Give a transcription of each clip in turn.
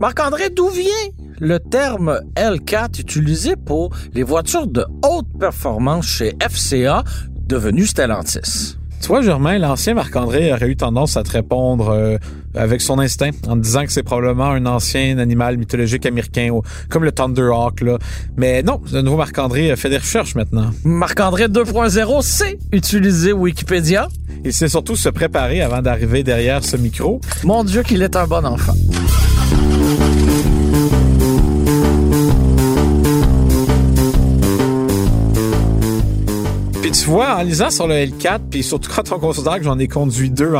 Marc-André, d'où vient le terme L4 utilisé pour les voitures de haute performance chez FCA devenues Stellantis? Tu vois, Germain, l'ancien Marc-André aurait eu tendance à te répondre euh, avec son instinct, en te disant que c'est probablement un ancien animal mythologique américain, comme le Thunderhawk. Là. Mais non, le nouveau Marc-André fait des recherches maintenant. Marc-André 2.0 sait utiliser Wikipédia. Il sait surtout se préparer avant d'arriver derrière ce micro. Mon Dieu qu'il est un bon enfant. Puis tu vois, en lisant sur le L4, puis surtout quand on considère que j'en ai conduit deux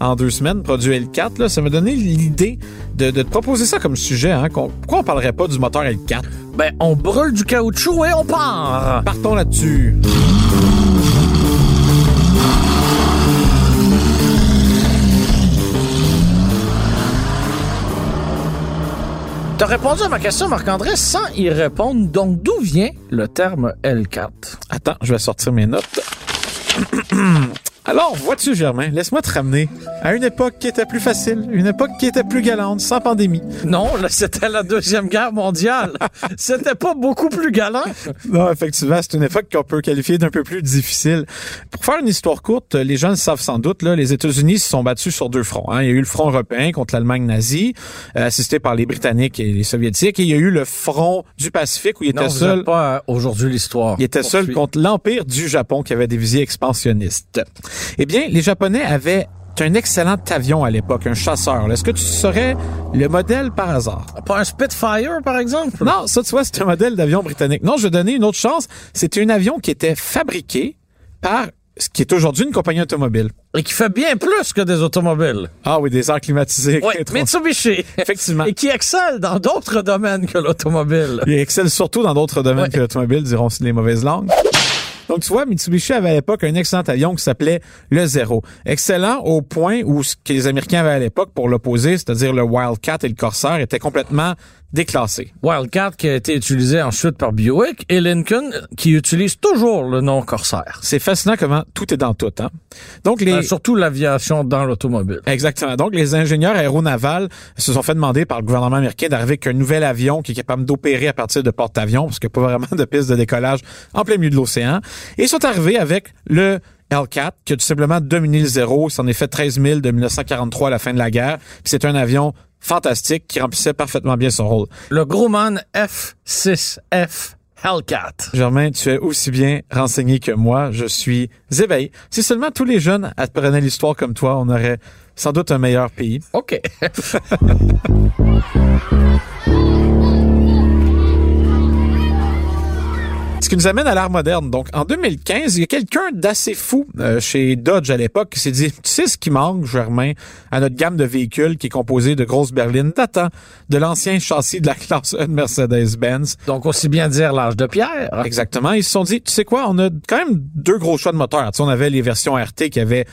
en, deux semaines, produit L4, là, ça m'a donné l'idée de, te proposer ça comme sujet. Hein, pourquoi on parlerait pas du moteur L4? Ben, on brûle du caoutchouc et on part! Partons là-dessus. T'as répondu à ma question, Marc-André, sans y répondre. Donc, d'où vient le terme L4? Attends, je vais sortir mes notes. Alors, vois-tu, Germain, laisse-moi te ramener à une époque qui était plus facile, une époque qui était plus galante, sans pandémie. Non, là, c'était la Deuxième Guerre mondiale. c'était pas beaucoup plus galant. Non, effectivement, c'est une époque qu'on peut qualifier d'un peu plus difficile. Pour faire une histoire courte, les gens le savent sans doute, là, les États-Unis se sont battus sur deux fronts. Hein. Il y a eu le front européen contre l'Allemagne nazie, euh, assisté par les Britanniques et les Soviétiques, et il y a eu le front du Pacifique où il était non, seul. pas aujourd'hui l'histoire. Il était seul contre l'Empire du Japon qui avait des visées expansionnistes. Eh bien, les Japonais avaient un excellent avion à l'époque, un chasseur. Est-ce que tu saurais le modèle par hasard? Pas un Spitfire, par exemple? Non, ça, tu vois, c'est un modèle d'avion britannique. Non, je vais donner une autre chance. C'était un avion qui était fabriqué par ce qui est aujourd'hui une compagnie automobile. Et qui fait bien plus que des automobiles. Ah oui, des airs climatisés. Oui, Mitsubishi. Effectivement. Et qui excelle dans d'autres domaines que l'automobile. Il excelle surtout dans d'autres domaines que l'automobile, diront les mauvaises langues. Donc, tu vois, Mitsubishi avait à l'époque un excellent avion qui s'appelait le Zero. Excellent au point où ce que les Américains avaient à l'époque pour l'opposer, c'est-à-dire le Wildcat et le Corsair, étaient complètement déclassé. Wildcat qui a été utilisé ensuite par Buick et Lincoln qui utilise toujours le nom Corsair. C'est fascinant comment tout est dans tout. Hein? Donc les... Euh, surtout l'aviation dans l'automobile. Exactement. Donc les ingénieurs aéronavals se sont fait demander par le gouvernement américain d'arriver avec un nouvel avion qui est capable d'opérer à partir de porte-avions parce qu'il n'y a pas vraiment de piste de décollage en plein milieu de l'océan. Et ils sont arrivés avec le L4 qui a tout simplement dominé le zéro. Il s'en est fait 13 000 de 1943 à la fin de la guerre. Puis c'est un avion fantastique qui remplissait parfaitement bien son rôle. Le Grumman F6F Hellcat. Germain, tu es aussi bien renseigné que moi. Je suis éveillé. Si seulement tous les jeunes apprenaient l'histoire comme toi, on aurait sans doute un meilleur pays. OK. Ce qui nous amène à l'art moderne. Donc, en 2015, il y a quelqu'un d'assez fou euh, chez Dodge à l'époque qui s'est dit, tu sais ce qui manque, Germain, à notre gamme de véhicules qui est composée de grosses berlines datant de l'ancien châssis de la classe 1 Mercedes-Benz. Donc, aussi bien dire l'âge de pierre. Exactement. Ils se sont dit, tu sais quoi, on a quand même deux gros choix de moteurs. Tu sais, on avait les versions RT qui avaient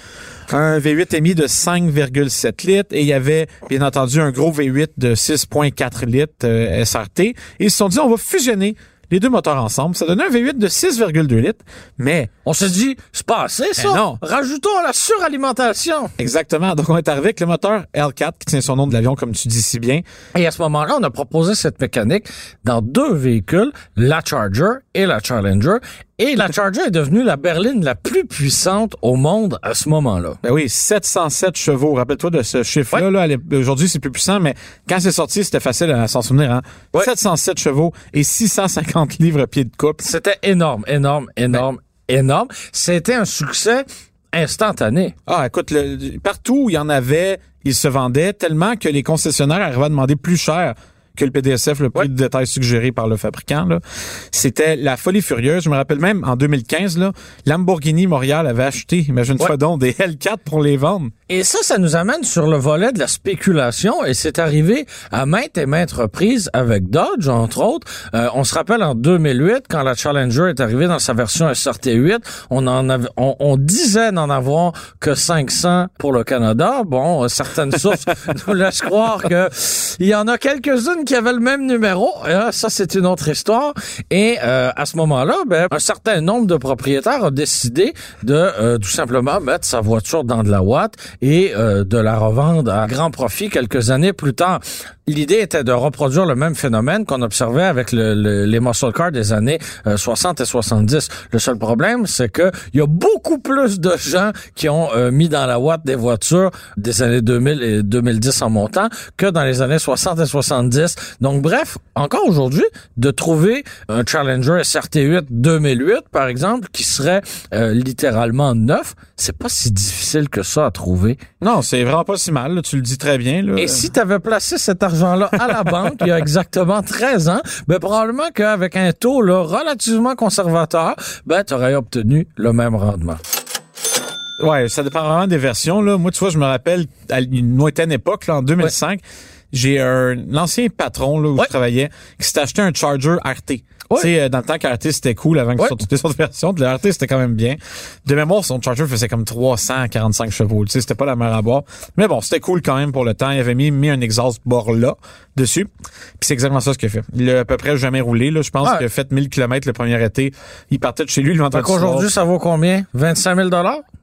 un V8 émis de 5,7 litres et il y avait, bien entendu, un gros V8 de 6,4 litres euh, SRT. Et ils se sont dit, on va fusionner les deux moteurs ensemble, ça donnait un V8 de 6,2 litres, mais... On s'est dit, c'est pas assez, ça? Ben non. Rajoutons la suralimentation. Exactement. Donc, on est arrivé avec le moteur L4, qui tient son nom de l'avion, comme tu dis si bien. Et à ce moment-là, on a proposé cette mécanique dans deux véhicules, la Charger et la Challenger, et la Charger est devenue la berline la plus puissante au monde à ce moment-là. Ben oui, 707 chevaux. Rappelle-toi de ce chiffre-là. Là, Aujourd'hui, c'est plus puissant, mais quand c'est sorti, c'était facile à s'en souvenir. Hein? 707 chevaux et 650 livres pieds de couple. C'était énorme, énorme, énorme, énorme. C'était un succès instantané. Ah, écoute, le, partout où il y en avait, il se vendait tellement que les concessionnaires arrivaient à demander plus cher que le PDSF, le prix de détail suggéré par le fabricant. C'était la folie furieuse. Je me rappelle même, en 2015, là, Lamborghini Montréal avait acheté, imagine-toi donc, des L4 pour les vendre. Et ça, ça nous amène sur le volet de la spéculation et c'est arrivé à maintes et maintes reprises avec Dodge, entre autres. Euh, on se rappelle en 2008, quand la Challenger est arrivée dans sa version SRT8, on en avait, on, disait n'en avoir que 500 pour le Canada. Bon, certaines sources nous laissent croire que il y en a quelques-unes qui avaient le même numéro. ça, c'est une autre histoire. Et euh, à ce moment-là, ben, un certain nombre de propriétaires ont décidé de euh, tout simplement mettre sa voiture dans de la Watt et euh, de la revendre à grand profit quelques années plus tard. L'idée était de reproduire le même phénomène qu'on observait avec le, les muscle cars des années 60 euh, et 70. Le seul problème, c'est que il y a beaucoup plus de gens qui ont euh, mis dans la Watt des voitures des années 2000 et 2010 en montant que dans les années 60 et 70. Donc bref, encore aujourd'hui, de trouver un Challenger SRT8 2008 par exemple qui serait littéralement neuf, c'est pas si difficile que ça à trouver. Non, c'est vraiment pas si mal. tu le dis très bien. Là. Et si tu avais placé cet argent-là à la banque il y a exactement 13 ans, ben probablement qu'avec un taux là, relativement conservateur, ben tu aurais obtenu le même rendement. Ouais, ça dépend vraiment des versions. Là. Moi, tu vois, je me rappelle à une lointaine époque, là, en 2005, j'ai un ancien patron là, où je travaillais qui s'est acheté un Charger RT. Tu sais, euh, dans le temps qu'RT c'était cool avant que toutes les autres versions, le RT c'était quand même bien. De mémoire, son Charger faisait comme 345 chevaux. Tu sais, c'était pas la mer à boire. Mais bon, c'était cool quand même pour le temps. Il avait mis, mis un exhaust bord là dessus. Puis c'est exactement ça ce qu'il a fait. Il a à peu près jamais roulé. Là. Je pense qu'il a fait 1000 km le premier été. Il partait de chez lui le vendredi Aujourd'hui, ça vaut combien? 25 000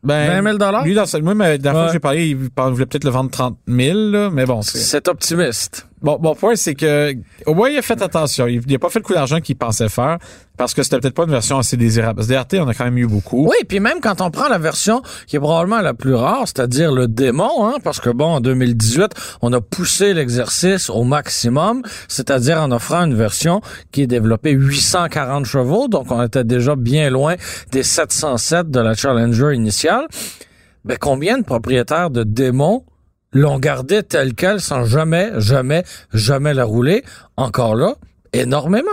ben, 20 000 Lui, dans, moi, mais, la fois que j'ai parlé, il voulait peut-être le vendre 30 000, là, mais bon. C'est optimiste. Bon, bon point, c'est que au moins il a fait attention. Il n'a pas fait le coup d'argent qu'il pensait faire parce que c'était peut-être pas une version assez désirable. Parce que DRT, on a quand même eu beaucoup. Oui, puis même quand on prend la version qui est probablement la plus rare, c'est-à-dire le démon, hein, parce que bon, en 2018, on a poussé l'exercice au maximum, c'est-à-dire en offrant une version qui est développée 840 chevaux, donc on était déjà bien loin des 707 de la Challenger initiale. Ben, combien de propriétaires de démons l'ont gardé tel quel sans jamais, jamais, jamais la rouler. Encore là, énormément.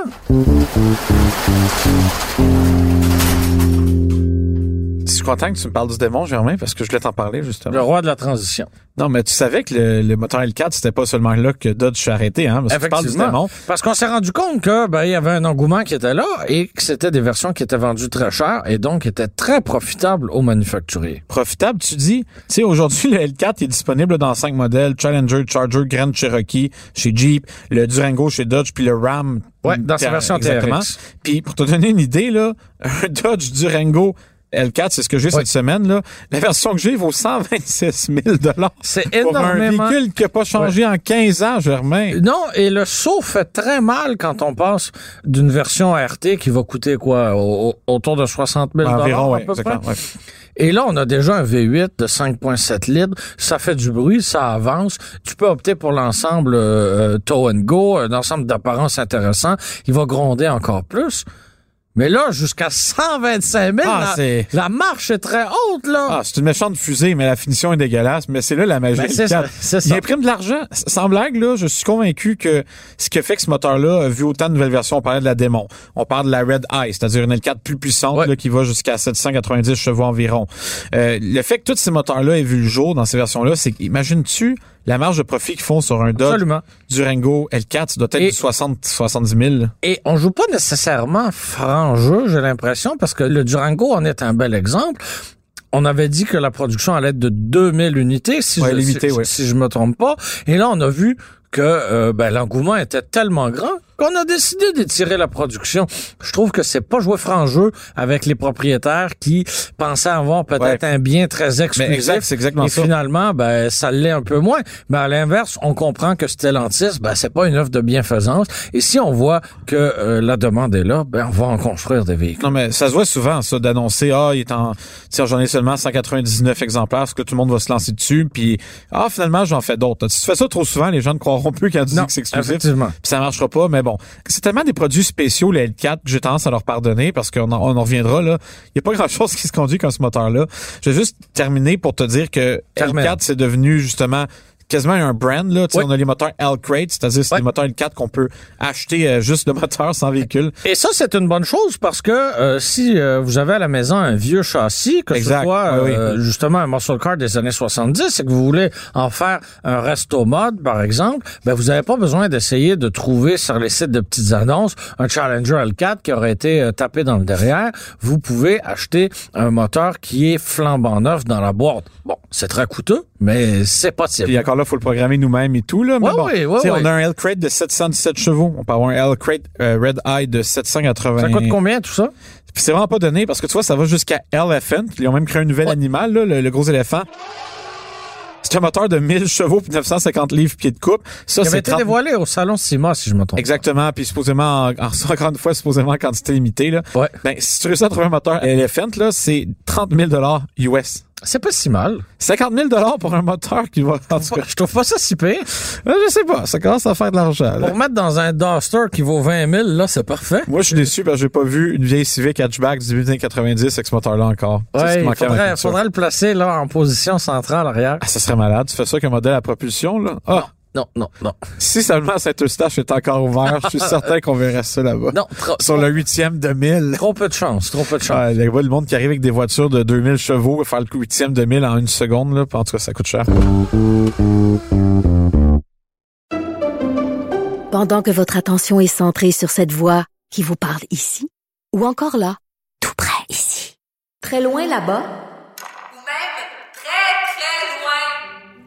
Je suis content que tu me parles du démon, Germain, parce que je voulais t'en parler, justement. Le roi de la transition. Non, mais tu savais que le, moteur L4, c'était pas seulement là que Dodge s'est arrêté, hein? Parce que tu du démon. Parce qu'on s'est rendu compte que, ben, il y avait un engouement qui était là et que c'était des versions qui étaient vendues très cher et donc étaient très profitables aux manufacturiers. Profitable, tu dis? Tu sais, aujourd'hui, le L4 est disponible dans cinq modèles. Challenger, Charger, Grand Cherokee chez Jeep, le Durango chez Dodge, puis le Ram. Ouais, dans sa version TRX. Puis, pour te donner une idée, là, un Dodge Durango L4, c'est ce que j'ai cette semaine. là. La version que j'ai vaut 126 000 C'est énormément. Pour un véhicule qui n'a pas changé en 15 ans, Germain. Non, et le saut fait très mal quand on passe d'une version RT qui va coûter quoi? autour de 60 000 Environ, à peu près. Et là, on a déjà un V8 de 5.7 litres. Ça fait du bruit, ça avance. Tu peux opter pour l'ensemble euh, Tow and Go, un ensemble d'apparence intéressant. Il va gronder encore plus. Mais là, jusqu'à 125 000, ah, la, marche est très haute, là. Ah, c'est une méchante fusée, mais la finition est dégueulasse. Mais c'est là la magie. Ben, c'est ça, Il imprime de l'argent. Sans blague, là, je suis convaincu que ce qui fait que ce moteur-là a vu autant de nouvelles versions, on parlait de la démon. On parle de la Red Eye, c'est-à-dire une L4 plus puissante, là, qui va jusqu'à 790 chevaux environ. Euh, le fait que tous ces moteurs-là aient vu le jour dans ces versions-là, c'est qu'imagines-tu la marge de profit qu'ils font sur un Dodge Durango L4, ça doit être du 60, 70 000. Et on joue pas nécessairement franc jeu, j'ai l'impression, parce que le Durango en est un bel exemple. On avait dit que la production allait être de 2000 unités, si, je, si, je me trompe pas. Et là, on a vu que euh, ben, l'engouement était tellement grand qu'on a décidé d'étirer la production. Je trouve que c'est pas jouer franc jeu avec les propriétaires qui pensaient avoir peut-être un bien très exclusif. c'est exactement et finalement, ben, ça l'est un peu moins. Mais à l'inverse, on comprend que Stellantis, ben, c'est pas une offre de bienfaisance. Et si on voit que euh, la demande est là, ben, on va en construire des véhicules. Non, mais ça se voit souvent, ça, d'annoncer, ah, il est en, j'en ai seulement 199 exemplaires, est-ce que tout le monde va se lancer dessus, puis, ah, finalement, j'en fais d'autres. Si tu fais ça trop souvent, les gens ne croiront plus quand tu dis que c'est exclusif. Effectivement. Puis ça marchera pas, mais bon, c'est tellement des produits spéciaux, le L4, que j'ai tendance à leur pardonner parce qu'on en, on en reviendra là. Il n'y a pas grand-chose qui se conduit comme ce moteur-là. Je vais juste terminer pour te dire que L4, c'est devenu justement quasiment un brand. Là. Oui. On a les moteurs L-Crate, c'est-à-dire c'est Oui. des moteurs L4 qu'on peut acheter euh, juste le moteur sans véhicule. Et ça, c'est une bonne chose parce que euh, si euh, vous avez à la maison un vieux châssis, que Exact. ce soit Oui, euh, justement un muscle car des années 70 et que vous voulez en faire un resto mode, par exemple, ben vous n'avez pas besoin d'essayer de trouver sur les sites de petites annonces un Challenger L4 qui aurait été euh, tapé dans le derrière. Vous pouvez acheter un moteur qui est flambant neuf dans la boîte. Bon, c'est très coûteux, mais c'est possible. Puis là, faut le programmer nous-mêmes et tout. Là. Mais Ouais, bon, ouais, ouais. On a un L-Crate de 717 chevaux. On peut avoir un L-Crate euh, Red Eye de 780. Ça coûte combien tout ça? Puis c'est vraiment pas donné parce que tu vois, ça va jusqu'à Elephant. Ils ont même créé un nouvel animal, là, le, le gros éléphant. C'est un moteur de 1000 chevaux puis 950 livres pieds de coupe. Ça, c'est été 30 dévoilé au salon CIMA, si je me trompe. Exactement, puis supposément, en, en- encore une fois, supposément en quantité limitée. Là. Ouais. Ben, si tu réussis à trouver un moteur Elephant, là, c'est 30 000 US. C'est pas si mal. 50 000 pour un moteur qui va... En tout cas, Je trouve pas ça si pire. euh, je sais pas, ça commence à faire de l'argent. Pour mettre dans un Duster qui vaut 20 000, là, c'est parfait. Moi, je suis déçu parce que j'ai pas vu une vieille Civic hatchback du début des années 90 avec ce moteur-là encore. Ouais, il faudrait, faudrait le placer là en position centrale arrière. Ah, ça serait malade. Tu fais ça qu'un modèle à propulsion, là? Ah! Non, non, non. Si seulement Saint-Eustache est encore ouvert, je suis certain qu'on verrait ça là-bas. Non, trop, Sur le huitième de mille. trop peu de chance, trop peu de chance. Ah, il y a le monde qui arrive avec des voitures de 2000 chevaux, faire le huitième de mille en une seconde, là. En tout cas, ça coûte cher. Pendant que votre attention est centrée sur cette voix qui vous parle ici, ou encore là, tout près ici, très loin là-bas, ou même très, très loin.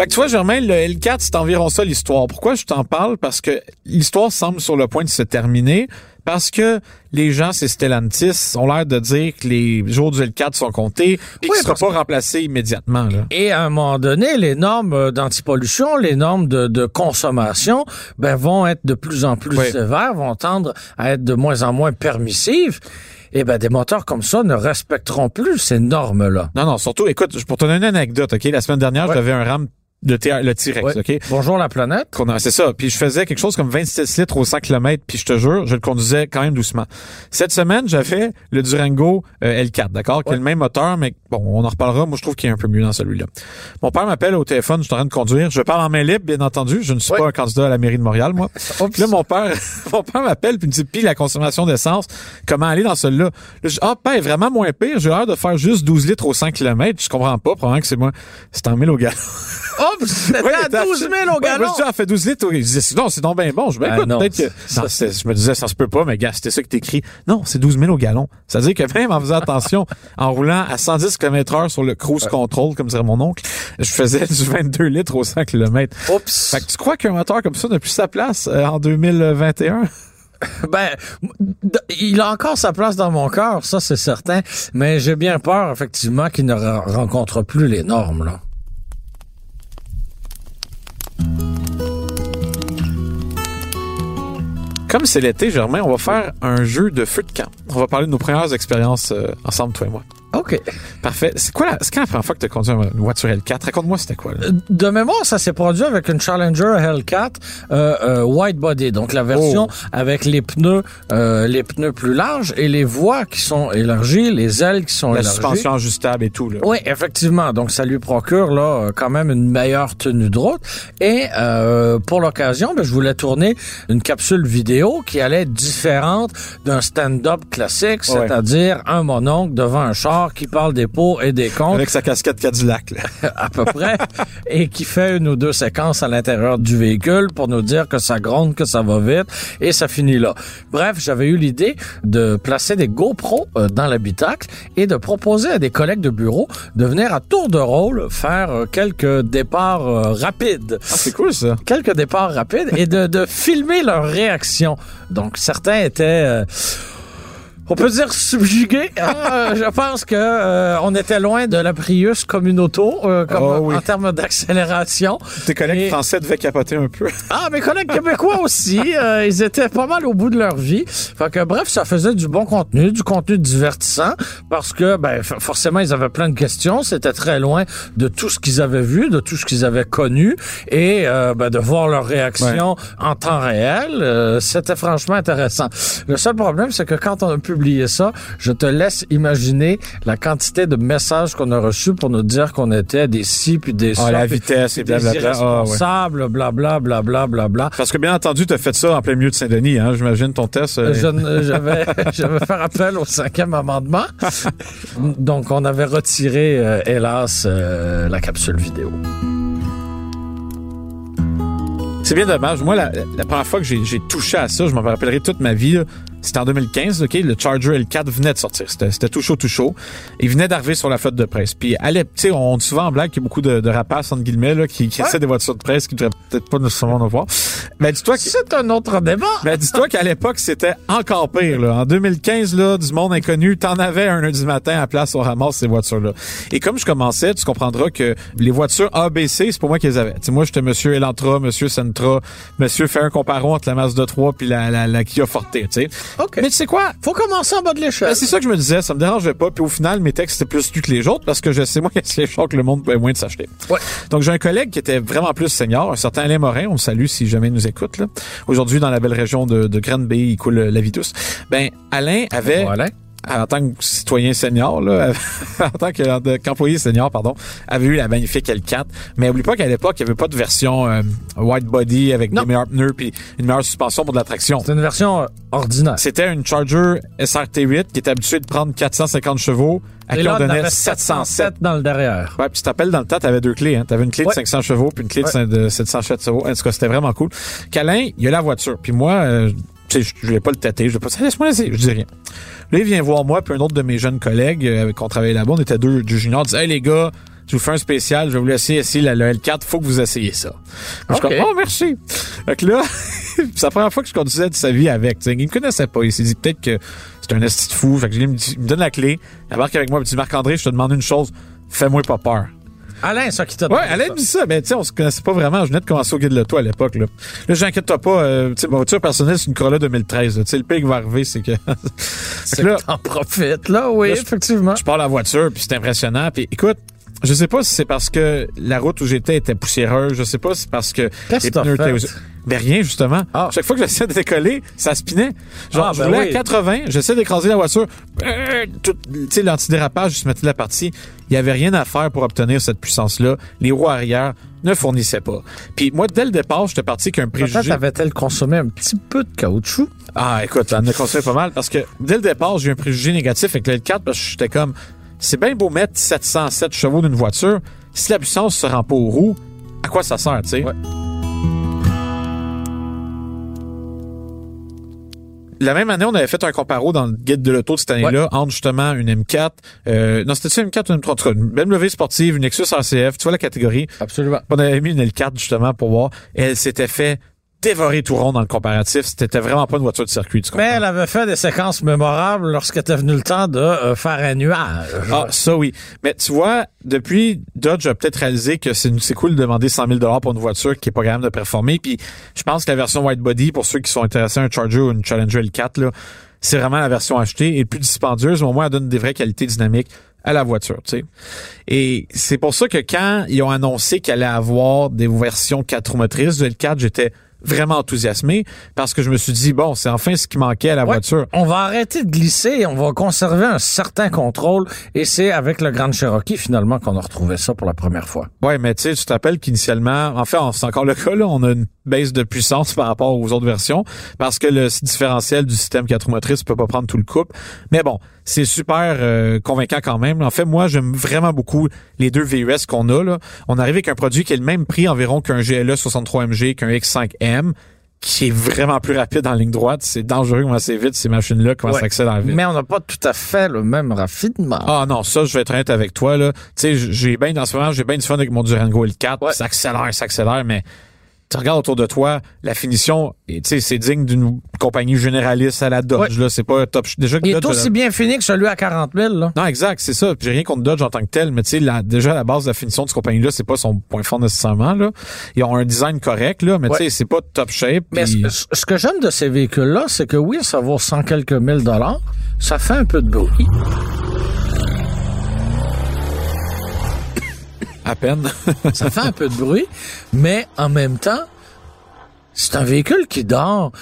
Fait que tu vois, Germain, le L4, c'est environ ça l'histoire. Pourquoi je t'en parle? Parce que l'histoire semble sur le point de se terminer. Parce que les gens, c'est Stellantis, ont l'air de dire que les jours du L4 sont comptés et Oui, qu'il sera pas remplacé immédiatement. Là. Et à un moment donné, les normes euh, d'antipollution, les normes de, de consommation, ben, vont être de plus en plus Oui. sévères, vont tendre à être de moins en moins permissives. Et ben, des moteurs comme ça ne respecteront plus ces normes-là. Non, non, surtout, écoute, pour te donner une anecdote, OK? La semaine dernière, Ouais. j'avais un RAM le T-Rex, Ouais. OK? Bonjour la planète. C'est ça. Puis je faisais quelque chose comme 26 litres au 100 km, puis je te jure, je le conduisais quand même doucement. Cette semaine, j'avais le Durango euh, L4, d'accord, qui est le même moteur, mais bon, on en reparlera. Moi, je trouve qu'il est un peu mieux dans celui-là. Mon père m'appelle au téléphone, je suis en train de conduire. Je parle en main libre, bien entendu. Je ne suis Ouais. pas un candidat à la mairie de Montréal, moi. Puis là, mon père, mon père m'appelle puis me dit, puis la consommation d'essence, comment aller dans celui-là? Là, je dis, ah, ben, vraiment moins pire. J'ai l'air de faire juste 12 litres au 100 km. Je comprends pas. Probablement que c'est moi. C'est en 1000 au gallon. À 12 000 au galon. je dis, ah, fait 12 litres. Je disais, non, c'est donc bien bon. Je ben, écoute, non, peut-être que, ça- non, je me disais, ça se peut pas, mais gars, c'était ça que t'écris. Non, c'est 12 000 au gallon. Ça veut dire que même en faisant attention, en roulant à 110 km heure sur le cruise control, comme dirait mon oncle, je faisais du 22 litres au 100 km. Oups. Fait que tu crois qu'un moteur comme ça n'a plus sa place euh, en 2021? Ben, il a encore sa place dans mon cœur, ça c'est certain, mais j'ai bien peur effectivement qu'il ne re- rencontre plus les normes là. Comme c'est l'été, Germain, on va faire un jeu de feu de camp. On va parler de nos premières expériences euh, ensemble, toi et moi. OK. Parfait. C'est quoi la, c'est quand la première fois que tu as conduit une voiture L4? Raconte-moi c'était quoi, là? De mémoire, ça s'est produit avec une Challenger Hellcat euh, euh, white body, donc la version Oh. avec les pneus euh, les pneus plus larges et les voies qui sont élargies, les ailes qui sont La élargies. suspension ajustable et tout, là. Oui, effectivement. Donc, ça lui procure là euh, quand même une meilleure tenue de route. Et euh, pour l'occasion, ben, je voulais tourner une capsule vidéo qui allait être différente d'un stand-up classique, Ouais. c'est-à-dire un mononcle devant un char qui parle des pour et des contre Avec sa casquette Cadillac, là. à peu près, et qui fait une ou deux séquences à l'intérieur du véhicule pour nous dire que ça gronde, que ça va vite, et ça finit là. Bref, j'avais eu l'idée de placer des GoPro euh, dans l'habitacle et de proposer à des collègues de bureau de venir à tour de rôle faire euh, quelques départs euh, rapides Ah, c'est cool, ça. quelques départs rapides et de, de filmer leur réaction. Donc certains étaient euh, On peut dire subjugué. Euh, je pense que euh, on était loin de la Prius Communauto euh, comme, Oh oui. en termes d'accélération. Tes collègues Et- français devaient capoter un peu. Ah, mes collègues québécois aussi, euh, ils étaient pas mal au bout de leur vie. Fait que bref, ça faisait du bon contenu, du contenu divertissant, parce que ben forcément ils avaient plein de questions. C'était très loin de tout ce qu'ils avaient vu, de tout ce qu'ils avaient connu, et euh, ben, de voir leurs réactions en temps réel, c'était franchement intéressant. Le seul problème, c'est que quand on a publié ça, je te laisse imaginer la quantité de messages qu'on a reçus pour nous dire qu'on était des ci puis des ça, Ah, la puis vitesse et des blablabla. Ah, irresponsables, bla bla bla bla bla bla. Parce que bien entendu, tu as fait ça en plein milieu de Saint-Denis, hein, j'imagine ton test. euh, Je, vais, je vais faire appel au cinquième amendement. Donc, on avait retiré, euh, hélas, euh, la capsule vidéo. C'est bien dommage. Moi, la, la première fois que j'ai j'ai touché à ça, je m'en rappellerai toute ma vie, là, c'était en 2015, OK? Le Charger L4 venait de sortir. C'était tout chaud, tout chaud. Il venait d'arriver sur la flotte de presse. Puis, allez, tu sais, on dit souvent en blague qu'il y a beaucoup de, de rapaces, entre guillemets, là, qui, qui Ouais. essaient des voitures de presse qui devraient peut-être pas nécessairement en avoir. Mais dis-toi que... C'est un autre débat. Ben, dis-toi qu'à l'époque, c'était encore pire. Là. En 2015, là, du monde inconnu, t'en avais un lundi matin à place, on ramasse ces voitures-là. Et comme je commençais, tu comprendras que les voitures ABC, c'est pas moi qui les avais. Tu sais, moi, j'étais Monsieur Elantra, Monsieur Sentra, Monsieur fait un comparon entre la Mazda 3 puis la, la, la Kia Forte, tu sais. OK. Mais tu sais quoi? Faut commencer en bas de l'échelle. Ben, c'est ça que je me disais, ça me dérangeait pas. Puis au final, mes textes étaient plus lus que les autres parce que je sais, moi, c'est les choses que le monde peut moins de s'acheter. Ouais. Donc, j'ai un collègue qui était vraiment plus senior, un certain Alain Morin, on le salue si jamais il nous écoute, là. Aujourd'hui, dans la belle région de, de Granby, il coule la vie douce. Ben, Alain avait, Voilà. En tant que citoyen senior, là, en tant que- qu'employé senior, pardon, avait eu la magnifique L4. Mais oublie pas qu'à l'époque, il n'y avait pas de version euh, white body avec Non. des meilleurs pneus puis une meilleure suspension pour de la traction. C'est une version euh, ordinaire. C'était une Charger SRT8 qui était habituée de prendre 450 chevaux, à Et qui là, on on donnait avait 707. 707 dans le derrière. Ouais, puis tu t'appelles dans le temps, t'avais deux clés, hein. T'avais une clé Ouais. de 500 chevaux puis une clé de Ouais. cin- de 707 chevaux. En tout cas, c'était vraiment cool. Câlin, il a la voiture. Puis moi, euh, je, je voulais pas le tâter. Je vais pas laisse-moi laisser. Je dis rien. Là, il vient voir moi puis un autre de mes jeunes collègues euh, avec qui on travaillait là-bas. On était deux du junior. Il dit, hey les gars, je vous fais un spécial. Je vais vous laisser essayer la, le L4. Faut que vous essayiez ça. Je suis comme, oh, merci. Fait que là, c'est la première fois que je conduisais de sa vie avec. tu sais. Il me connaissait pas. Il s'est dit peut-être que c'est un esti de fou. Fait que il me, dit- il me donne la clé. Il embarque avec moi. Il me dit, Marc-André, je te demande une chose. Fais-moi pas peur. Alain, ça qui t'a Ouais, donné elle a ça. dit ça, mais tu sais, on se connaissait pas vraiment. Je venais de commencer au guide de l'auto à l'époque, là. Là, j'inquiète-toi pas, euh, tu sais, ma voiture personnelle, c'est une Corolla 2013, là. Tu sais, le pire qui va arriver, c'est que, C'est que t'en profites, là, oui, Là, je- effectivement. je pars la voiture, puis c'est impressionnant. Puis écoute, je sais pas si c'est parce que la route où j'étais était poussiéreuse, je sais pas si c'est parce que Qu'est-ce les que t'as pneus fait? étaient... Ben rien, justement. Ah. Chaque fois que j'essayais de décoller, ça spinait. Genre, Ah, je ben roulais oui. à 80, j'essayais d'écraser la voiture. Euh, tout- Tu sais, l'antidérapage, je se mettais de la partie. Il y avait rien à faire pour obtenir cette puissance-là. Les roues arrière ne fournissaient pas. Puis moi, dès le départ, j'étais parti qu'un Peut-être préjugé... avait-elle consommé un petit peu de caoutchouc? Ah, écoute, on a consommé pas mal parce que dès le départ, j'ai eu un préjugé négatif avec le L4 parce que j'étais comme, c'est bien beau mettre 707 chevaux d'une voiture. Si la puissance se rend pas aux roues, à quoi ça sert, tu sais? Ouais. La même année, on avait fait un comparo dans le guide de l'auto de cette année-là entre justement une M4, euh, non, c'était une M4 ou une M3, en tout cas, une BMW sportive, une Lexus RCF, tu vois la catégorie. Absolument. On avait mis une L4 justement pour voir. Et elle s'était fait dévorer tout rond dans le comparatif. C'était vraiment pas une voiture de circuit, tu comprends? Mais elle avait fait des séquences mémorables lorsqu'était venu le temps de euh, faire un nuage. Ah, ça oui. Mais tu vois, depuis, Dodge a peut-être réalisé que c'est cool de demander 100 000 pour une voiture qui est pas capable de performer. Puis je pense que la version white body, pour ceux qui sont intéressés à un Charger ou une Challenger L4, là, c'est vraiment la version achetée et plus dispendieuse, mais au moins elle donne des vraies qualités dynamiques à la voiture, tu sais. Et c'est pour ça que quand ils ont annoncé qu'il allait avoir des versions 4 roues motrices de L4, j'étais vraiment enthousiasmé parce que je me suis dit, bon, c'est enfin ce qui manquait à la Ouais. voiture. On va arrêter de glisser on va conserver un certain contrôle. Et c'est avec le Grand Cherokee, finalement, qu'on a retrouvé ça pour la première fois. Ouais, mais tu sais, tu t'appelles qu'initialement, en fait, c'est encore le cas, là, on a une baisse de puissance par rapport aux autres versions parce que le différentiel du système 4 roues motrices peut pas prendre tout le couple. Mais bon, c'est super euh, convaincant quand même. En fait, moi, j'aime vraiment beaucoup les deux VUS qu'on a. Là. On arrive avec un produit qui est le même prix environ qu'un GLE 63MG, qu'un X5M, qui est vraiment plus rapide en ligne droite. C'est dangereux comment c'est vite, ces machines-là, comment Ouais. ça accélère vite. Mais on n'a pas tout à fait le même raffinement. Ah non, ça, je vais être honnête avec toi. là. Tu sais, j'ai bien, dans ce moment, j'ai bien du fun avec mon Durango L4. Ouais. Ça accélère, ça accélère, mais tu regardes autour de toi, la finition, et tu sais, c'est digne d'une compagnie généraliste à la Dodge. Là, c'est pas top. Déjà que Il est aussi bien fini que celui à 40 000, là. non, exact, c'est ça. J'ai rien contre Dodge en tant que tel, mais tu sais, déjà la base de la finition de cette compagnie-là, c'est pas son point fort nécessairement. Là. Ils ont un design correct, là, mais tu sais, c'est pas top shape. Mais ce, ce que j'aime de ces véhicules-là, c'est que oui, ça vaut 100 quelques mille dollars. Ça fait un peu de bruit. À peine. Ça fait un peu de bruit, mais en même temps, c'est un véhicule qui dort.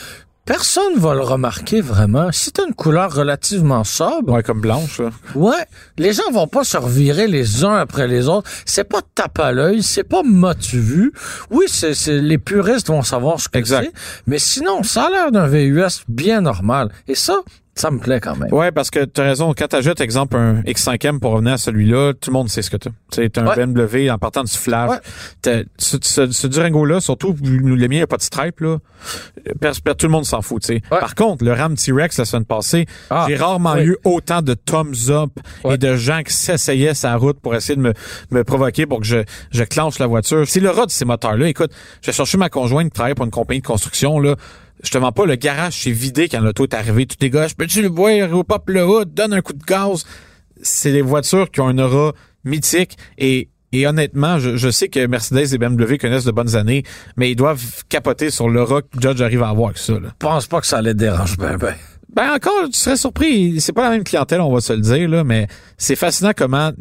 Personne va le remarquer vraiment. Si t'as une couleur relativement sobre, ouais, comme blanche. Là. ouais, les gens vont pas se revirer les uns après les autres. C'est pas tape à l'œil, c'est pas motu vu. Oui, c'est, c'est- les puristes vont savoir ce que c'est, mais sinon, ça a l'air d'un VUS bien normal. Et ça, ça me plaît quand même. Ouais, parce que tu as raison. Quand t'ajoutes, exemple, un X5M pour revenir à celui-là, tout le monde sait ce que t'as. C'est un Ouais. BMW en partant du flash. Ouais. Ce, ce, ce Durango-là, surtout, le mien, il a pas de stripe, là. tout le monde s'en fout, tu sais. Ouais. Par contre, le Ram T-Rex la semaine passée, Ah, j'ai rarement eu autant de thumbs up et de gens qui s'essayaient sa route pour essayer de me, me provoquer pour que je, je clenche la voiture. C'est le rat de ces moteurs-là. Écoute, j'ai cherché ma conjointe qui travaille pour une compagnie de construction, là. Je te mens pas, le garage s'est vidé quand l'auto est arrivé. Tout les gars, peux-tu le voir, pop le hood, donne un coup de gaz. C'est des voitures qui ont un aura mythique et et honnêtement, je, je sais que Mercedes et BMW connaissent de bonnes années, mais ils doivent capoter sur l'aura que Judge arrive à avoir avec ça. Là. Je pense pas que ça les dérange ben ben. Ben encore, tu serais surpris. C'est pas la même clientèle, on va se le dire, là, mais c'est fascinant comment,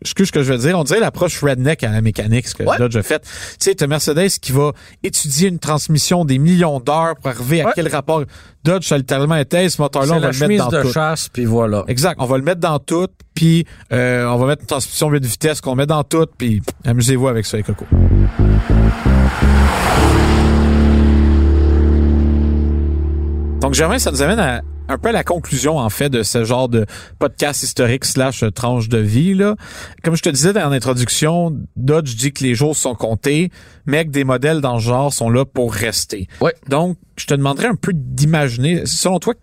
excuse ce que je veux dire, on dirait l'approche redneck à la mécanique, ce que Ouais. Dodge a fait. Tu sais, t'as Mercedes qui va étudier une transmission des millions d'heures pour arriver à quel rapport? Dodge, a littéralement été, ce moteur-là, on va le mettre dans de tout. chasse, puis voilà. Exact. On va le mettre dans tout, puis euh, on va mettre une transmission 8 vitesses qu'on met dans tout, puis amusez-vous avec ça, les cocos. Donc, Germain, ça nous amène à un peu à la conclusion, en fait, de ce genre de podcast historique slash tranche de vie, là. Comme je te disais dans l'introduction, Dodge dit que les jours sont comptés, mais que des modèles dans le genre sont là pour rester. Ouais. Donc, je te demanderais un peu d'imaginer, selon toi,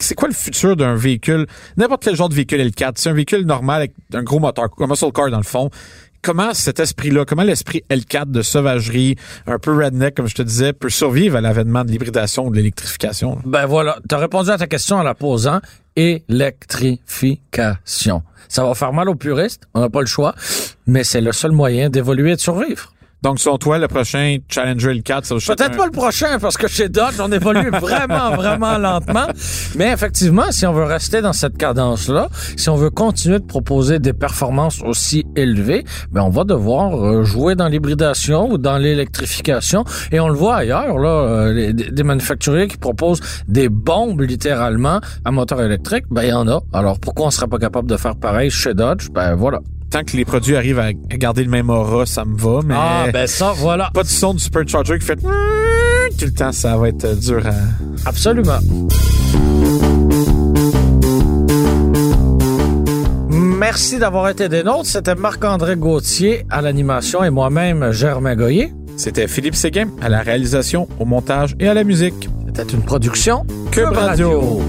c'est quoi le futur d'un véhicule, n'importe quel genre de véhicule L4, c'est un véhicule normal avec un gros moteur, un muscle car dans le fond. Comment cet esprit-là, comment l'esprit L4 de sauvagerie, un peu redneck, comme je te disais, peut survivre à l'avènement de l'hybridation ou de l'électrification? Ben voilà, t'as répondu à ta question en la posant. Électrification. Ça va faire mal aux puristes, on n'a pas le choix, mais c'est le seul moyen d'évoluer et de survivre. Donc, selon toi, le prochain Challenger L4, ça va Peut-être un- pas le prochain, parce que chez Dodge, on évolue vraiment, vraiment lentement. Mais effectivement, si on veut rester dans cette cadence-là, si on veut continuer de proposer des performances aussi élevées, ben on va devoir euh, jouer dans l'hybridation ou dans l'électrification. Et on le voit ailleurs, là, euh, les- des des manufacturiers qui proposent des bombes, littéralement, à moteur électrique, ben il y en a. Alors, pourquoi on serait pas capable de faire pareil chez Dodge? Ben voilà. Tant que les produits arrivent à garder le même aura, ça me va, mais Ah, ben ça, voilà. pas de son du Supercharger qui fait tout le temps, ça va être dur à... Absolument. Merci d'avoir été des nôtres. C'était Marc-André Gauthier à l'animation et moi-même, Germain Goyer. C'était Philippe Séguin à la réalisation, au montage et à la musique. C'était une production Cube Radio.